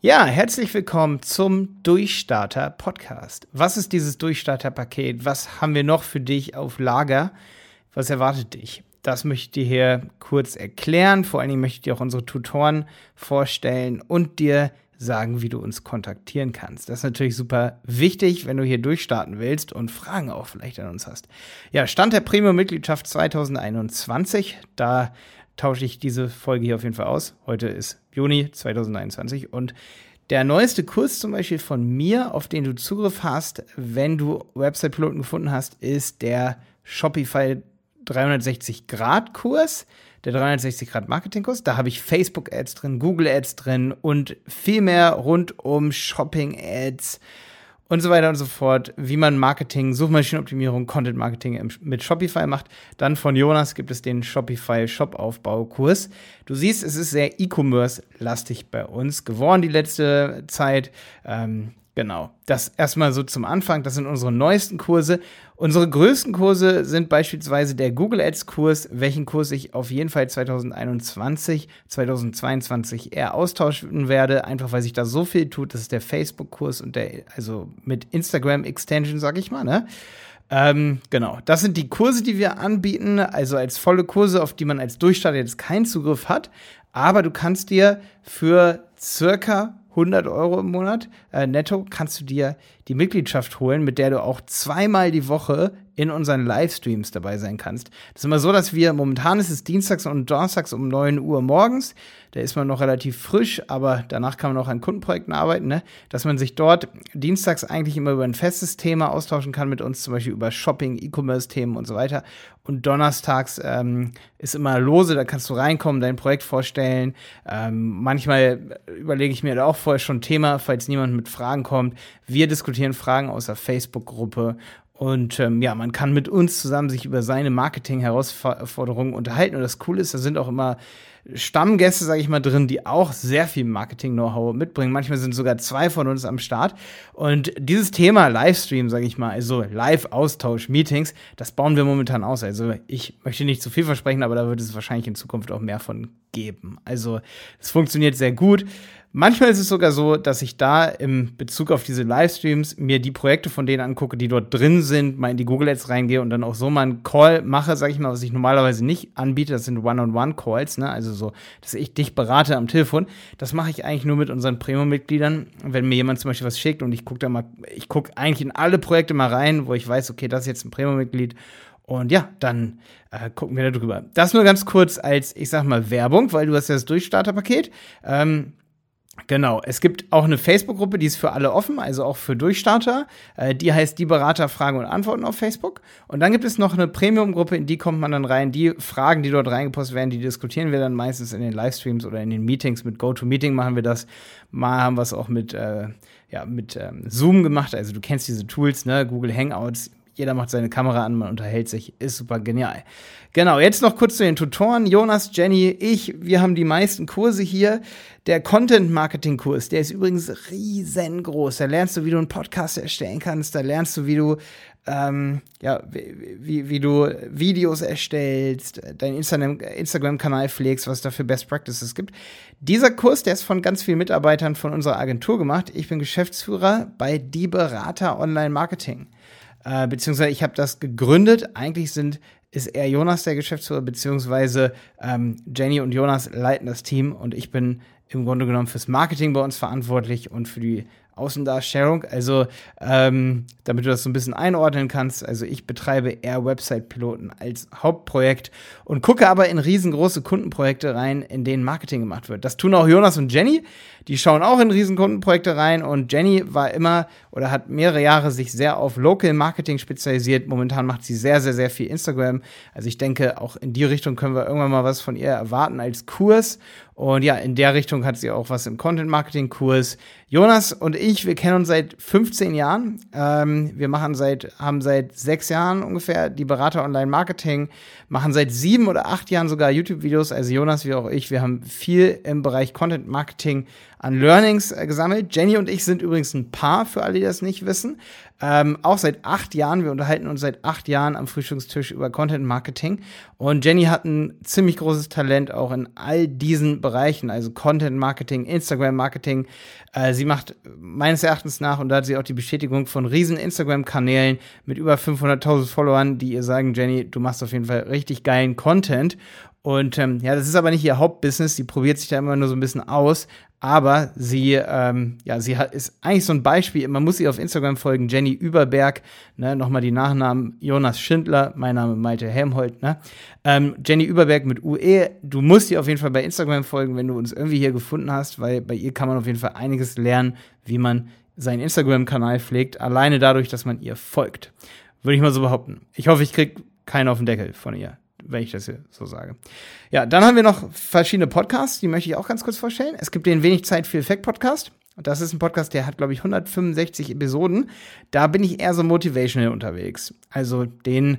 Ja, herzlich willkommen zum Durchstarter Podcast. Was ist dieses Durchstarter Paket? Was haben wir noch für dich auf Lager? Was erwartet dich? Das möchte ich dir hier kurz erklären. Vor allen Dingen möchte ich dir auch unsere Tutoren vorstellen und dir sagen, wie du uns kontaktieren kannst. Das ist natürlich super wichtig, wenn du hier durchstarten willst und Fragen auch vielleicht an uns hast. Ja, Stand der Premium-Mitgliedschaft 2021. Da tausche ich diese Folge hier auf jeden Fall aus. Heute ist Juni 2021 und der neueste Kurs zum Beispiel von mir, auf den du Zugriff hast, wenn du Website-Piloten gefunden hast, ist der Shopify 360-Grad-Kurs, der 360-Grad-Marketing-Kurs. Da habe ich Facebook-Ads drin, Google-Ads drin und viel mehr rund um Shopping-Ads, und so weiter und so fort, wie man Marketing, Suchmaschinenoptimierung, Content Marketing mit Shopify macht. Dann von Jonas gibt es den Shopify Shop Aufbau Kurs. Du siehst, es ist sehr E-Commerce lastig bei uns geworden die letzte Zeit. Ähm, Genau. Das erstmal so zum Anfang. Das sind unsere neuesten Kurse. Unsere größten Kurse sind beispielsweise der Google Ads Kurs, welchen Kurs ich auf jeden Fall 2021, 2022 eher austauschen werde, einfach weil sich da so viel tut. Das ist der Facebook Kurs und der, also mit Instagram Extension, sag ich mal, ne? Ähm, genau, das sind die Kurse, die wir anbieten, also als volle Kurse, auf die man als Durchstarter jetzt keinen Zugriff hat. Aber du kannst dir für circa 100 Euro im Monat. Äh, netto kannst du dir die Mitgliedschaft holen, mit der du auch zweimal die Woche in unseren Livestreams dabei sein kannst. Das ist immer so, dass wir, momentan ist es dienstags und donnerstags um 9 Uhr morgens, da ist man noch relativ frisch, aber danach kann man auch an Kundenprojekten arbeiten, ne? dass man sich dort dienstags eigentlich immer über ein festes Thema austauschen kann mit uns, zum Beispiel über Shopping, E-Commerce-Themen und so weiter. Und donnerstags ähm, ist immer lose, da kannst du reinkommen, dein Projekt vorstellen. Ähm, manchmal überlege ich mir da auch vorher schon ein Thema, falls niemand mit Fragen kommt. Wir diskutieren Fragen aus der Facebook-Gruppe und ähm, ja, man kann mit uns zusammen sich über seine Marketing-Herausforderungen unterhalten. Und das Coole ist, da sind auch immer Stammgäste, sage ich mal, drin, die auch sehr viel Marketing-Know-how mitbringen. Manchmal sind sogar zwei von uns am Start. Und dieses Thema Livestream, sage ich mal, also Live-Austausch, Meetings, das bauen wir momentan aus. Also ich möchte nicht zu viel versprechen, aber da wird es wahrscheinlich in Zukunft auch mehr von geben. Also es funktioniert sehr gut. Manchmal ist es sogar so, dass ich da im Bezug auf diese Livestreams mir die Projekte von denen angucke, die dort drin sind, mal in die Google Ads reingehe und dann auch so mal einen Call mache, sage ich mal, was ich normalerweise nicht anbiete. Das sind One-on-One-Calls, ne? Also so, dass ich dich berate am Telefon. Das mache ich eigentlich nur mit unseren Premium-Mitgliedern. Wenn mir jemand zum Beispiel was schickt und ich gucke da mal, ich gucke eigentlich in alle Projekte mal rein, wo ich weiß, okay, das ist jetzt ein Premium-Mitglied. Und ja, dann äh, gucken wir da drüber. Das nur ganz kurz als, ich sag mal, Werbung, weil du hast ja das Durchstarterpaket. Ähm, Genau, es gibt auch eine Facebook-Gruppe, die ist für alle offen, also auch für Durchstarter. Äh, die heißt Die Berater Fragen und Antworten auf Facebook. Und dann gibt es noch eine Premium-Gruppe, in die kommt man dann rein. Die Fragen, die dort reingepostet werden, die diskutieren wir dann meistens in den Livestreams oder in den Meetings. Mit GoToMeeting machen wir das. Mal haben wir es auch mit, äh, ja, mit ähm, Zoom gemacht. Also du kennst diese Tools, ne? Google Hangouts, jeder macht seine Kamera an, man unterhält sich, ist super genial. Genau, jetzt noch kurz zu den Tutoren. Jonas, Jenny, ich, wir haben die meisten Kurse hier. Der Content-Marketing-Kurs, der ist übrigens riesengroß. Da lernst du, wie du einen Podcast erstellen kannst, da lernst du, wie du ähm, ja, wie, wie du Videos erstellst, deinen Instagram-Kanal pflegst, was es da für Best Practices gibt. Dieser Kurs, der ist von ganz vielen Mitarbeitern von unserer Agentur gemacht. Ich bin Geschäftsführer bei Die Berater Online Marketing. Äh, beziehungsweise ich habe das gegründet. Eigentlich sind ist eher Jonas der Geschäftsführer, beziehungsweise ähm, Jenny und Jonas leiten das Team und ich bin im Grunde genommen fürs Marketing bei uns verantwortlich und für die Außendarstellung. Also, ähm, damit du das so ein bisschen einordnen kannst. Also, ich betreibe eher Website-Piloten als Hauptprojekt und gucke aber in riesengroße Kundenprojekte rein, in denen Marketing gemacht wird. Das tun auch Jonas und Jenny. Die schauen auch in Riesenkundenprojekte rein und Jenny war immer oder hat mehrere Jahre sich sehr auf Local Marketing spezialisiert. Momentan macht sie sehr, sehr, sehr viel Instagram. Also ich denke, auch in die Richtung können wir irgendwann mal was von ihr erwarten als Kurs. Und ja, in der Richtung hat sie auch was im Content Marketing Kurs. Jonas und ich, wir kennen uns seit 15 Jahren. Ähm, wir machen seit, haben seit sechs Jahren ungefähr die Berater Online Marketing, machen seit sieben oder acht Jahren sogar YouTube-Videos. Also Jonas wie auch ich, wir haben viel im Bereich Content Marketing an Learnings äh, gesammelt. Jenny und ich sind übrigens ein Paar, für alle, die das nicht wissen. Ähm, auch seit acht Jahren, wir unterhalten uns seit acht Jahren am Frühstückstisch über Content Marketing. Und Jenny hat ein ziemlich großes Talent auch in all diesen Bereichen, also Content Marketing, Instagram Marketing. Äh, sie macht meines Erachtens nach, und da hat sie auch die Bestätigung von riesen Instagram-Kanälen mit über 500.000 Followern, die ihr sagen, Jenny, du machst auf jeden Fall richtig geilen Content. Und ähm, ja, das ist aber nicht ihr Hauptbusiness. Sie probiert sich da immer nur so ein bisschen aus. Aber sie, ähm, ja, sie hat, ist eigentlich so ein Beispiel. Man muss ihr auf Instagram folgen. Jenny Überberg, ne, nochmal die Nachnamen Jonas Schindler, mein Name Malte Helmholt, ne. Ähm, Jenny Überberg mit UE. Du musst ihr auf jeden Fall bei Instagram folgen, wenn du uns irgendwie hier gefunden hast, weil bei ihr kann man auf jeden Fall einiges lernen, wie man seinen Instagram-Kanal pflegt, alleine dadurch, dass man ihr folgt. Würde ich mal so behaupten. Ich hoffe, ich krieg keinen auf den Deckel von ihr wenn ich das hier so sage. Ja, dann haben wir noch verschiedene Podcasts, die möchte ich auch ganz kurz vorstellen. Es gibt den Wenig Zeit für Effekt Podcast. Das ist ein Podcast, der hat, glaube ich, 165 Episoden. Da bin ich eher so motivational unterwegs. Also den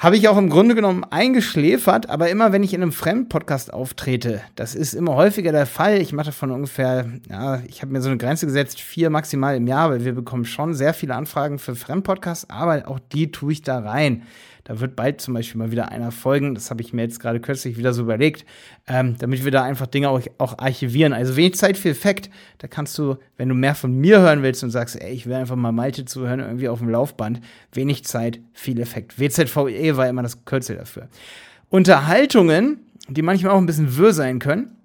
habe ich auch im Grunde genommen eingeschläfert, aber immer wenn ich in einem Fremdpodcast auftrete, das ist immer häufiger der Fall. Ich mache von ungefähr, ja, ich habe mir so eine Grenze gesetzt, vier maximal im Jahr, weil wir bekommen schon sehr viele Anfragen für Fremdpodcasts, aber auch die tue ich da rein. Da wird bald zum Beispiel mal wieder einer folgen. Das habe ich mir jetzt gerade kürzlich wieder so überlegt, ähm, damit wir da einfach Dinge auch, auch archivieren. Also wenig Zeit für Effekt. Da kannst du, wenn du mehr von mir hören willst und sagst, ey, ich will einfach mal Malte zuhören, irgendwie auf dem Laufband, wenig Zeit, viel Effekt. WZVE war immer das Kürzel dafür. Unterhaltungen, die manchmal auch ein bisschen wirr sein können,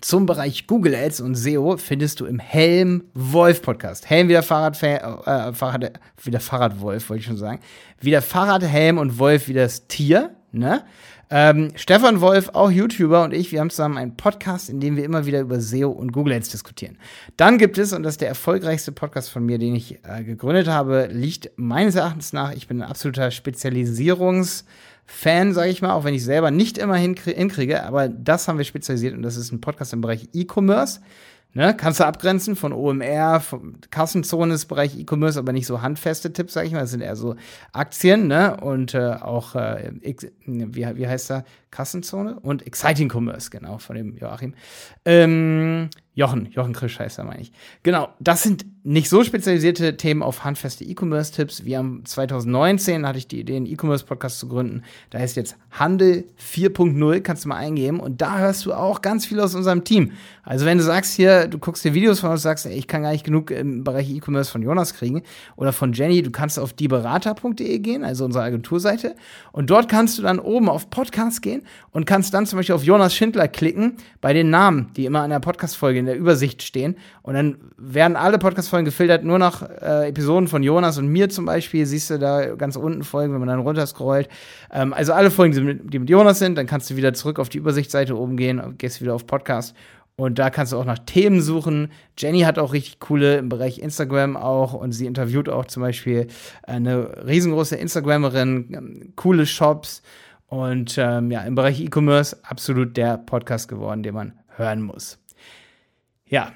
zum Bereich Google Ads und SEO findest du im Helm Wolf Podcast. Helm wieder Fahrrad, äh, Fahrrad wieder Fahrradwolf, wollte ich schon sagen. Wieder Fahrrad, Helm und Wolf wie das Tier, ne? Ähm, Stefan Wolf, auch YouTuber und ich, wir haben zusammen einen Podcast, in dem wir immer wieder über SEO und Google Ads diskutieren. Dann gibt es, und das ist der erfolgreichste Podcast von mir, den ich äh, gegründet habe, liegt meines Erachtens nach, ich bin ein absoluter Spezialisierungs- Fan, sage ich mal, auch wenn ich selber nicht immer hinkriege, aber das haben wir spezialisiert und das ist ein Podcast im Bereich E-Commerce. Ne, kannst du abgrenzen von OMR, von Kassenzone ist Bereich E-Commerce, aber nicht so handfeste Tipps, sag ich mal. Das sind eher so Aktien, ne? Und äh, auch, äh, wie, wie heißt da? Kassenzone und Exciting Commerce, genau, von dem Joachim. Ähm, Jochen, Jochen Krisch heißt er, meine ich. Genau, das sind nicht so spezialisierte Themen auf handfeste E-Commerce-Tipps. Wir haben 2019 hatte ich die Idee, einen E-Commerce-Podcast zu gründen. Da heißt jetzt Handel 4.0, kannst du mal eingeben. Und da hörst du auch ganz viel aus unserem Team. Also wenn du sagst hier, du guckst dir Videos von uns, sagst, ey, ich kann gar nicht genug im Bereich E-Commerce von Jonas kriegen oder von Jenny, du kannst auf dieberater.de gehen, also unsere Agenturseite. Und dort kannst du dann oben auf Podcast gehen und kannst dann zum Beispiel auf Jonas Schindler klicken bei den Namen, die immer in der Podcast-Folge in der Übersicht stehen. Und dann werden alle Podcast-Folgen gefiltert, nur nach äh, Episoden von Jonas und mir zum Beispiel. Siehst du da ganz unten Folgen, wenn man dann runterscrollt. Ähm, also alle Folgen, die mit, die mit Jonas sind, dann kannst du wieder zurück auf die Übersichtsseite oben gehen und gehst wieder auf Podcast. Und da kannst du auch nach Themen suchen. Jenny hat auch richtig coole im Bereich Instagram auch und sie interviewt auch zum Beispiel eine riesengroße Instagramerin, ähm, coole Shops und ähm, ja, im Bereich E-Commerce absolut der Podcast geworden, den man hören muss. Ja,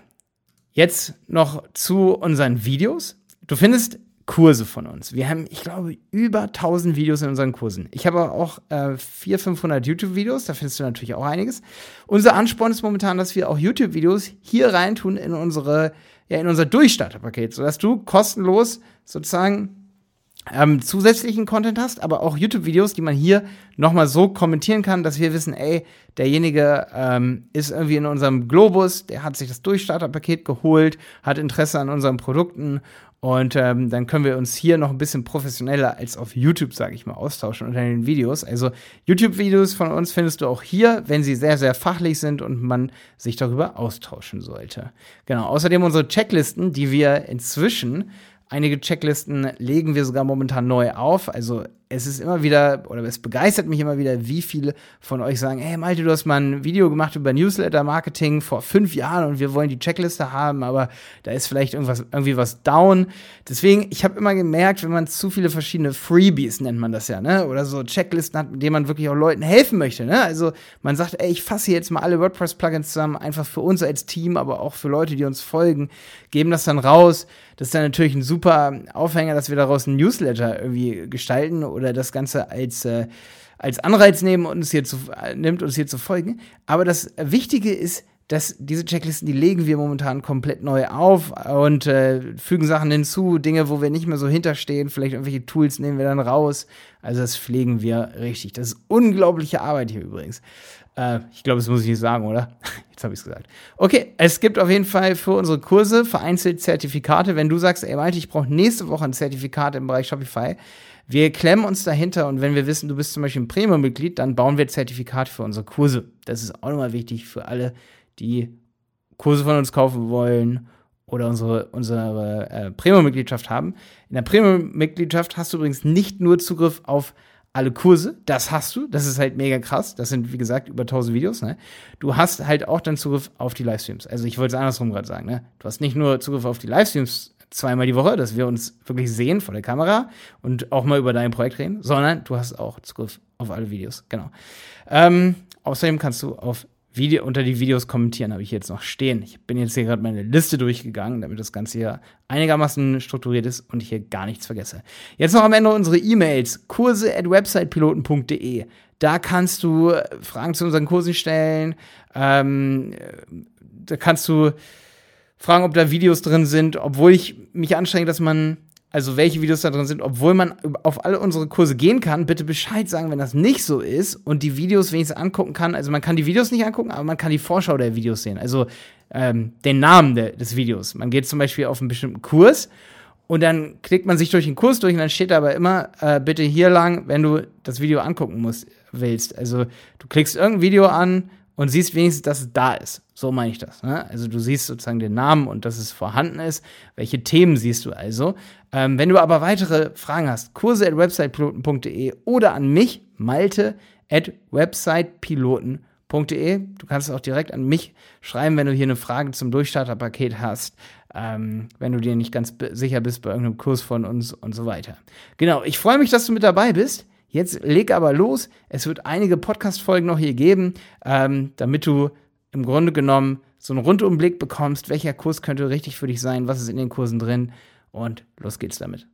jetzt noch zu unseren Videos. Du findest Kurse von uns. Wir haben, ich glaube, über 1000 Videos in unseren Kursen. Ich habe auch äh, 400, 500 YouTube-Videos, da findest du natürlich auch einiges. Unser Ansporn ist momentan, dass wir auch YouTube-Videos hier reintun in unsere, ja, in unser Durchstarterpaket, sodass du kostenlos sozusagen ähm, zusätzlichen Content hast, aber auch YouTube-Videos, die man hier nochmal so kommentieren kann, dass wir wissen, ey, derjenige ähm, ist irgendwie in unserem Globus, der hat sich das Durchstarterpaket geholt, hat Interesse an unseren Produkten und ähm, dann können wir uns hier noch ein bisschen professioneller als auf YouTube, sage ich mal, austauschen unter den Videos. Also YouTube-Videos von uns findest du auch hier, wenn sie sehr, sehr fachlich sind und man sich darüber austauschen sollte. Genau, außerdem unsere Checklisten, die wir inzwischen Einige Checklisten legen wir sogar momentan neu auf. Also es ist immer wieder, oder es begeistert mich immer wieder, wie viele von euch sagen, hey Malte, du hast mal ein Video gemacht über Newsletter-Marketing vor fünf Jahren und wir wollen die Checkliste haben, aber da ist vielleicht irgendwas, irgendwie was down. Deswegen, ich habe immer gemerkt, wenn man zu viele verschiedene Freebies, nennt man das ja, ne? Oder so Checklisten hat, mit denen man wirklich auch Leuten helfen möchte, ne? Also man sagt, ey, ich fasse jetzt mal alle WordPress-Plugins zusammen, einfach für uns als Team, aber auch für Leute, die uns folgen, geben das dann raus. Das ist dann natürlich ein super Aufhänger, dass wir daraus einen Newsletter irgendwie gestalten oder das Ganze als, äh, als Anreiz nehmen, uns hier zu, äh, nimmt, uns hier zu folgen. Aber das Wichtige ist, das, diese Checklisten, die legen wir momentan komplett neu auf und äh, fügen Sachen hinzu, Dinge, wo wir nicht mehr so hinterstehen, vielleicht irgendwelche Tools nehmen wir dann raus. Also das pflegen wir richtig. Das ist unglaubliche Arbeit hier übrigens. Äh, ich glaube, das muss ich nicht sagen, oder? Jetzt habe ich es gesagt. Okay, es gibt auf jeden Fall für unsere Kurse vereinzelt Zertifikate. Wenn du sagst, ey Malte, ich brauche nächste Woche ein Zertifikat im Bereich Shopify, wir klemmen uns dahinter und wenn wir wissen, du bist zum Beispiel ein Premium-Mitglied, dann bauen wir Zertifikate für unsere Kurse. Das ist auch nochmal wichtig für alle, die Kurse von uns kaufen wollen oder unsere, unsere äh, Premium-Mitgliedschaft haben. In der Premium-Mitgliedschaft hast du übrigens nicht nur Zugriff auf alle Kurse, das hast du, das ist halt mega krass. Das sind, wie gesagt, über 1000 Videos. Ne? Du hast halt auch dann Zugriff auf die Livestreams. Also ich wollte es andersrum gerade sagen. Ne? Du hast nicht nur Zugriff auf die Livestreams zweimal die Woche, dass wir uns wirklich sehen vor der Kamera und auch mal über dein Projekt reden, sondern du hast auch Zugriff auf alle Videos. Genau. Ähm, außerdem kannst du auf Video, unter die Videos kommentieren, habe ich jetzt noch stehen. Ich bin jetzt hier gerade meine Liste durchgegangen, damit das Ganze hier einigermaßen strukturiert ist und ich hier gar nichts vergesse. Jetzt noch am Ende unsere E-Mails. Kurse at websitepiloten.de. Da kannst du Fragen zu unseren Kursen stellen. Ähm, da kannst du fragen, ob da Videos drin sind, obwohl ich mich anstrenge, dass man also welche Videos da drin sind, obwohl man auf alle unsere Kurse gehen kann, bitte Bescheid sagen, wenn das nicht so ist und die Videos wenigstens angucken kann. Also man kann die Videos nicht angucken, aber man kann die Vorschau der Videos sehen. Also ähm, den Namen de des Videos. Man geht zum Beispiel auf einen bestimmten Kurs und dann klickt man sich durch den Kurs durch und dann steht da aber immer, äh, bitte hier lang, wenn du das Video angucken musst, willst. Also du klickst irgendein Video an und siehst wenigstens, dass es da ist. So meine ich das. Ne? Also du siehst sozusagen den Namen und dass es vorhanden ist. Welche Themen siehst du also? Ähm, wenn du aber weitere Fragen hast, kurse at websitepiloten.de oder an mich, Malte at websitepiloten.de. Du kannst es auch direkt an mich schreiben, wenn du hier eine Frage zum Durchstarterpaket hast, ähm, wenn du dir nicht ganz sicher bist bei irgendeinem Kurs von uns und so weiter. Genau, ich freue mich, dass du mit dabei bist. Jetzt leg aber los. Es wird einige Podcast-Folgen noch hier geben, ähm, damit du im Grunde genommen so einen Rundumblick bekommst, welcher Kurs könnte richtig für dich sein, was ist in den Kursen drin und los geht's damit.